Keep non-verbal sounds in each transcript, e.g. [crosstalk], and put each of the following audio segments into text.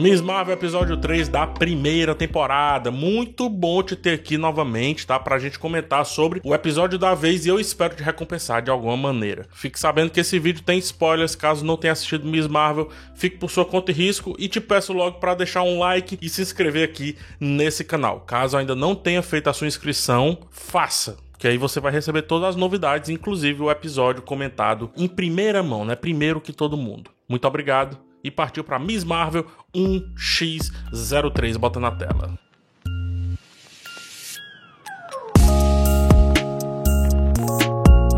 Miss Marvel episódio 3 da primeira temporada. Muito bom te ter aqui novamente, tá? Pra gente comentar sobre o episódio da vez e eu espero te recompensar de alguma maneira. Fique sabendo que esse vídeo tem spoilers, caso não tenha assistido Miss Marvel, fique por sua conta e risco e te peço logo para deixar um like e se inscrever aqui nesse canal. Caso ainda não tenha feito a sua inscrição, faça que aí você vai receber todas as novidades, inclusive o episódio comentado em primeira mão, né? Primeiro que todo mundo. Muito obrigado e partiu para Miss Marvel 1x03. Bota na tela.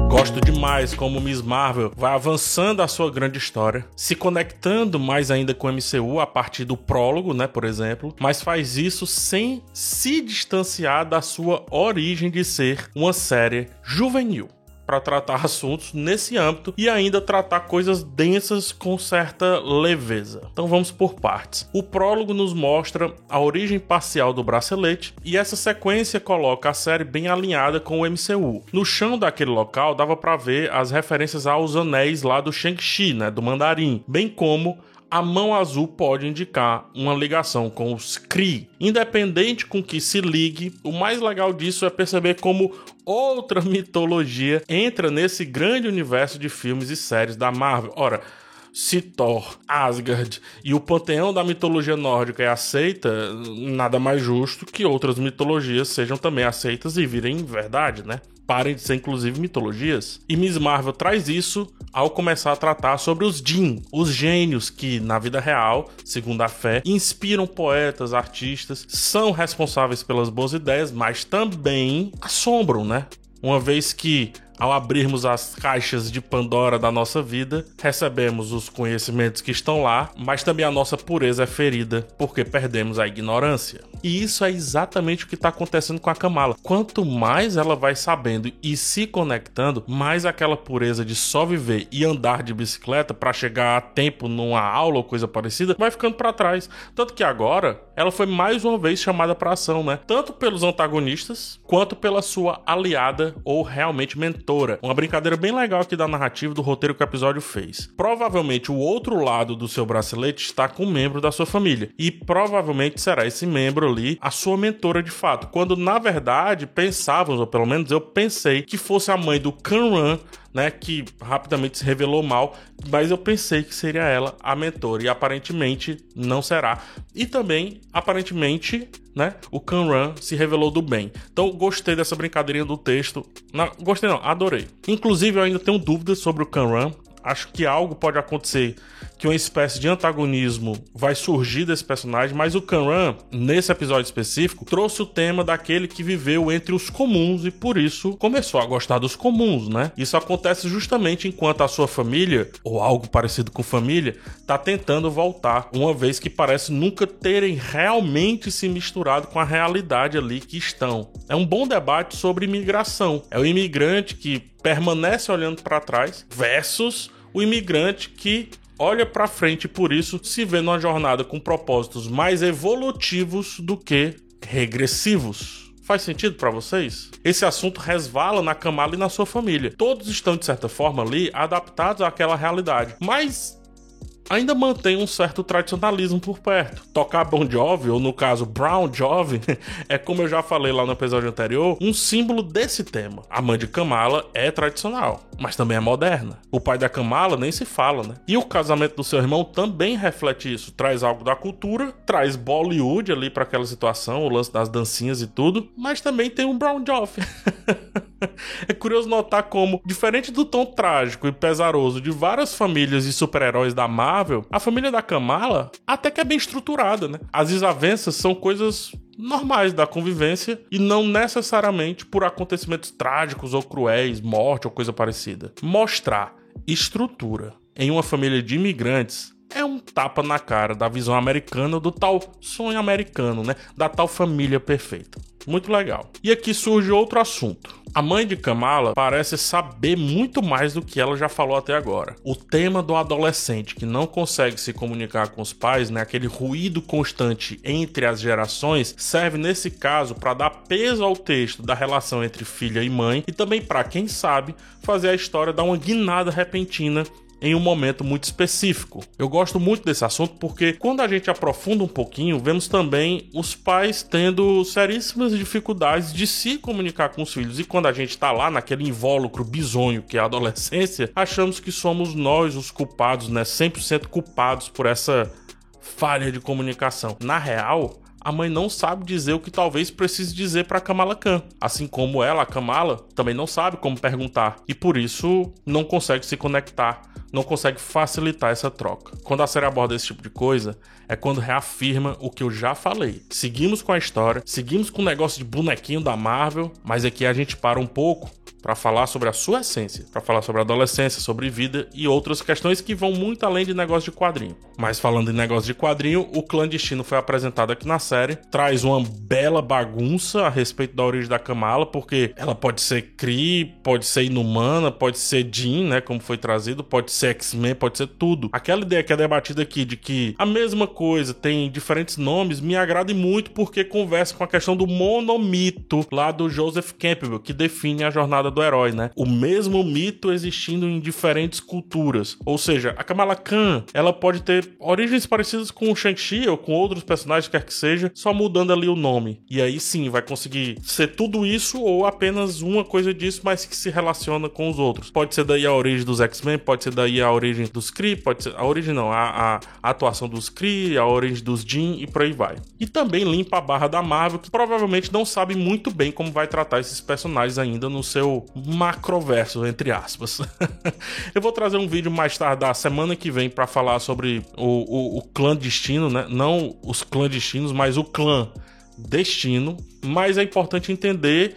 Gosto demais como Miss Marvel vai avançando a sua grande história, se conectando mais ainda com o MCU a partir do prólogo, né, por exemplo, mas faz isso sem se distanciar da sua origem de ser uma série juvenil para tratar assuntos nesse âmbito e ainda tratar coisas densas com certa leveza. Então vamos por partes. O prólogo nos mostra a origem parcial do bracelete e essa sequência coloca a série bem alinhada com o MCU. No chão daquele local dava para ver as referências aos anéis lá do Shang-Chi, né, do Mandarim, bem como a mão azul pode indicar uma ligação com os Kree. Independente com que se ligue, o mais legal disso é perceber como outra [laughs] mitologia entra nesse grande universo de filmes e séries da Marvel. Ora, se Thor, Asgard e o panteão da mitologia nórdica é aceita, nada mais justo que outras mitologias sejam também aceitas e virem verdade, né? Parem de ser inclusive mitologias. E Miss Marvel traz isso ao começar a tratar sobre os Jin, os gênios que, na vida real, segundo a fé, inspiram poetas, artistas, são responsáveis pelas boas ideias, mas também assombram, né? Uma vez que ao abrirmos as caixas de Pandora da nossa vida, recebemos os conhecimentos que estão lá, mas também a nossa pureza é ferida porque perdemos a ignorância. E isso é exatamente o que está acontecendo com a Kamala. Quanto mais ela vai sabendo e se conectando, mais aquela pureza de só viver e andar de bicicleta para chegar a tempo numa aula ou coisa parecida vai ficando para trás. Tanto que agora ela foi mais uma vez chamada para ação, né? Tanto pelos antagonistas quanto pela sua aliada ou realmente Uma brincadeira bem legal aqui da narrativa do roteiro que o episódio fez. Provavelmente o outro lado do seu bracelete está com um membro da sua família e provavelmente será esse membro ali a sua mentora de fato, quando na verdade pensávamos, ou pelo menos eu pensei, que fosse a mãe do Kanran né, que rapidamente se revelou mal, mas eu pensei que seria ela a mentora e aparentemente não será. E também, aparentemente, né, o Kanran se revelou do bem. Então, gostei dessa brincadeirinha do texto. Não, gostei não, adorei. Inclusive, eu ainda tenho dúvidas sobre o Kanran acho que algo pode acontecer que uma espécie de antagonismo vai surgir desse personagem, mas o Kanran, nesse episódio específico, trouxe o tema daquele que viveu entre os comuns e por isso começou a gostar dos comuns, né? Isso acontece justamente enquanto a sua família, ou algo parecido com família, tá tentando voltar, uma vez que parece nunca terem realmente se misturado com a realidade ali que estão. É um bom debate sobre imigração. É o imigrante que permanece olhando para trás versus o imigrante que olha para frente e por isso se vê numa jornada com propósitos mais evolutivos do que regressivos. Faz sentido para vocês? Esse assunto resvala na Kamala e na sua família. Todos estão de certa forma ali adaptados àquela realidade, mas ainda mantém um certo tradicionalismo por perto. Tocar Bon Jovi, ou no caso Brown Jovi, [laughs] é como eu já falei lá no episódio anterior, um símbolo desse tema. A mãe de Kamala é tradicional, mas também é moderna. O pai da Kamala nem se fala, né? E o casamento do seu irmão também reflete isso, traz algo da cultura, traz Bollywood ali para aquela situação, o lance das dancinhas e tudo, mas também tem um Brown Jovi. [laughs] [laughs] é curioso notar como, diferente do tom trágico e pesaroso de várias famílias e super-heróis da Marvel, a família da Kamala até que é bem estruturada, né? As desavenças são coisas normais da convivência e não necessariamente por acontecimentos trágicos ou cruéis, morte ou coisa parecida. Mostrar estrutura em uma família de imigrantes é um tapa na cara da visão americana do tal sonho americano, né? Da tal família perfeita. Muito legal. E aqui surge outro assunto. A mãe de Kamala parece saber muito mais do que ela já falou até agora. O tema do adolescente que não consegue se comunicar com os pais, né, aquele ruído constante entre as gerações, serve nesse caso para dar peso ao texto da relação entre filha e mãe e também para, quem sabe, fazer a história dar uma guinada repentina em um momento muito específico. Eu gosto muito desse assunto porque quando a gente aprofunda um pouquinho, vemos também os pais tendo seríssimas dificuldades de se comunicar com os filhos. E quando a gente tá lá naquele invólucro bizonho que é a adolescência, achamos que somos nós os culpados, né? 100% culpados por essa falha de comunicação. Na real, a mãe não sabe dizer o que talvez precise dizer para Kamala Khan, assim como ela, a Kamala, também não sabe como perguntar e por isso não consegue se conectar, não consegue facilitar essa troca. Quando a série aborda esse tipo de coisa, é quando reafirma o que eu já falei. Seguimos com a história, seguimos com o negócio de bonequinho da Marvel, mas aqui a gente para um pouco para falar sobre a sua essência, para falar sobre adolescência, sobre vida e outras questões que vão muito além de negócio de quadrinho. Mas falando em negócio de quadrinho, o clandestino foi apresentado aqui na série, traz uma bela bagunça a respeito da origem da Kamala, porque ela pode ser Kree, pode ser inumana, pode ser Jean, né, como foi trazido, pode ser X-Men, pode ser tudo. Aquela ideia que é debatida aqui de que a mesma coisa tem diferentes nomes me agrada muito porque conversa com a questão do monomito lá do Joseph Campbell, que define a jornada do herói, né? O mesmo mito existindo em diferentes culturas. Ou seja, a Kamala Khan, ela pode ter origens parecidas com o Shang-Chi ou com outros personagens, quer que seja, só mudando ali o nome. E aí sim, vai conseguir ser tudo isso ou apenas uma coisa disso, mas que se relaciona com os outros. Pode ser daí a origem dos X-Men, pode ser daí a origem dos Kree, pode ser a origem não, a, a, atuação dos Kree, a origem dos Jean e por aí vai. E também limpa a barra da Marvel, que provavelmente não sabe muito bem como vai tratar esses personagens ainda no seu macroverso, entre aspas. [laughs] eu vou trazer um vídeo mais tarde da semana que vem para falar sobre o, o, o clandestino, né? Não os clandestinos, mas o clã destino. Mas é importante entender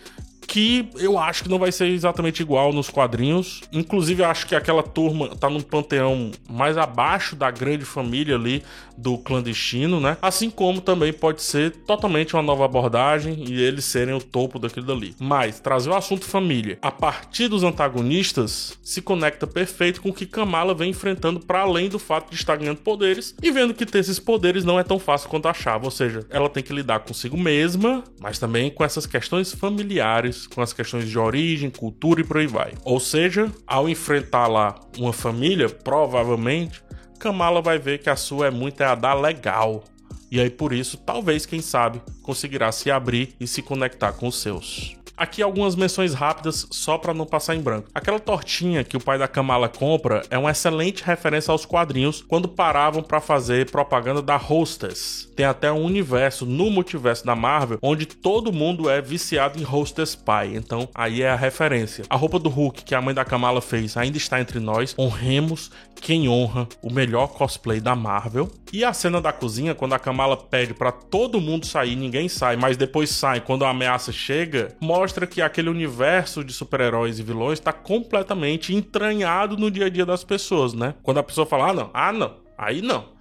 que eu acho que não vai ser exatamente igual nos quadrinhos. Inclusive, eu acho que aquela turma tá num panteão mais abaixo da grande família ali do clandestino, né? Assim como também pode ser totalmente uma nova abordagem e eles serem o topo daquilo dali. Mas trazer o assunto família a partir dos antagonistas se conecta perfeito com o que Kamala vem enfrentando para além do fato de estar ganhando poderes e vendo que ter esses poderes não é tão fácil quanto achava, ou seja, ela tem que lidar consigo mesma, mas também com essas questões familiares com as questões de origem, cultura e por aí vai. Ou seja, ao enfrentar lá uma família, provavelmente, Kamala vai ver que a sua é muito é a da legal. E aí por isso, talvez, quem sabe, conseguirá se abrir e se conectar com os seus. Aqui algumas menções rápidas só para não passar em branco. Aquela tortinha que o pai da Kamala compra é uma excelente referência aos quadrinhos quando paravam para fazer propaganda da Hostess. Tem até um universo no multiverso da Marvel onde todo mundo é viciado em Hostess Pie. Então aí é a referência. A roupa do Hulk que a mãe da Kamala fez ainda está entre nós. Honremos quem honra o melhor cosplay da Marvel. E a cena da cozinha quando a Kamala pede para todo mundo sair, ninguém sai, mas depois sai quando a ameaça chega, mostra que aquele universo de super-heróis e vilões está completamente entranhado no dia a dia das pessoas, né? Quando a pessoa fala, ah, não, ah, não, aí não.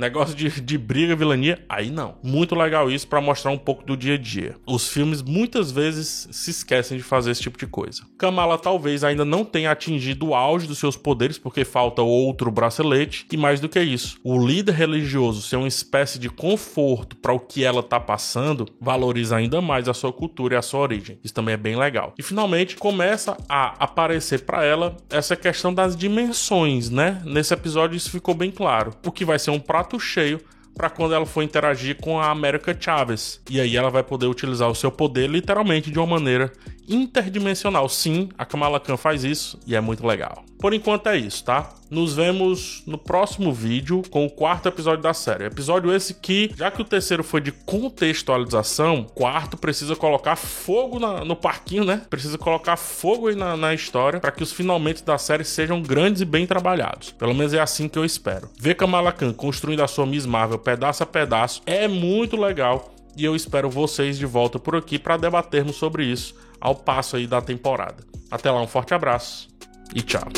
Negócio de, de briga, vilania, aí não. Muito legal isso para mostrar um pouco do dia a dia. Os filmes muitas vezes se esquecem de fazer esse tipo de coisa. Kamala talvez ainda não tenha atingido o auge dos seus poderes porque falta outro bracelete e mais do que isso, o líder religioso ser uma espécie de conforto para o que ela tá passando, valoriza ainda mais a sua cultura e a sua origem. Isso também é bem legal. E finalmente começa a aparecer para ela essa questão das dimensões, né? Nesse episódio isso ficou bem claro. O que vai ser um prato prato cheio para quando ela for interagir com a América Chaves. E aí ela vai poder utilizar o seu poder literalmente de uma maneira interdimensional. Sim, a Kamala Khan faz isso e é muito legal. Por enquanto é isso, tá? Nos vemos no próximo vídeo com o quarto episódio da série. Episódio esse que, já que o terceiro foi de contextualização, quarto precisa colocar fogo na, no parquinho, né? Precisa colocar fogo aí na, na história para que os finalmente da série sejam grandes e bem trabalhados. Pelo menos é assim que eu espero. Ver Kamala Khan construindo a sua Miss Marvel pedaço a pedaço é muito legal e eu espero vocês de volta por aqui para debatermos sobre isso ao passo aí da temporada. Até lá, um forte abraço e tchau.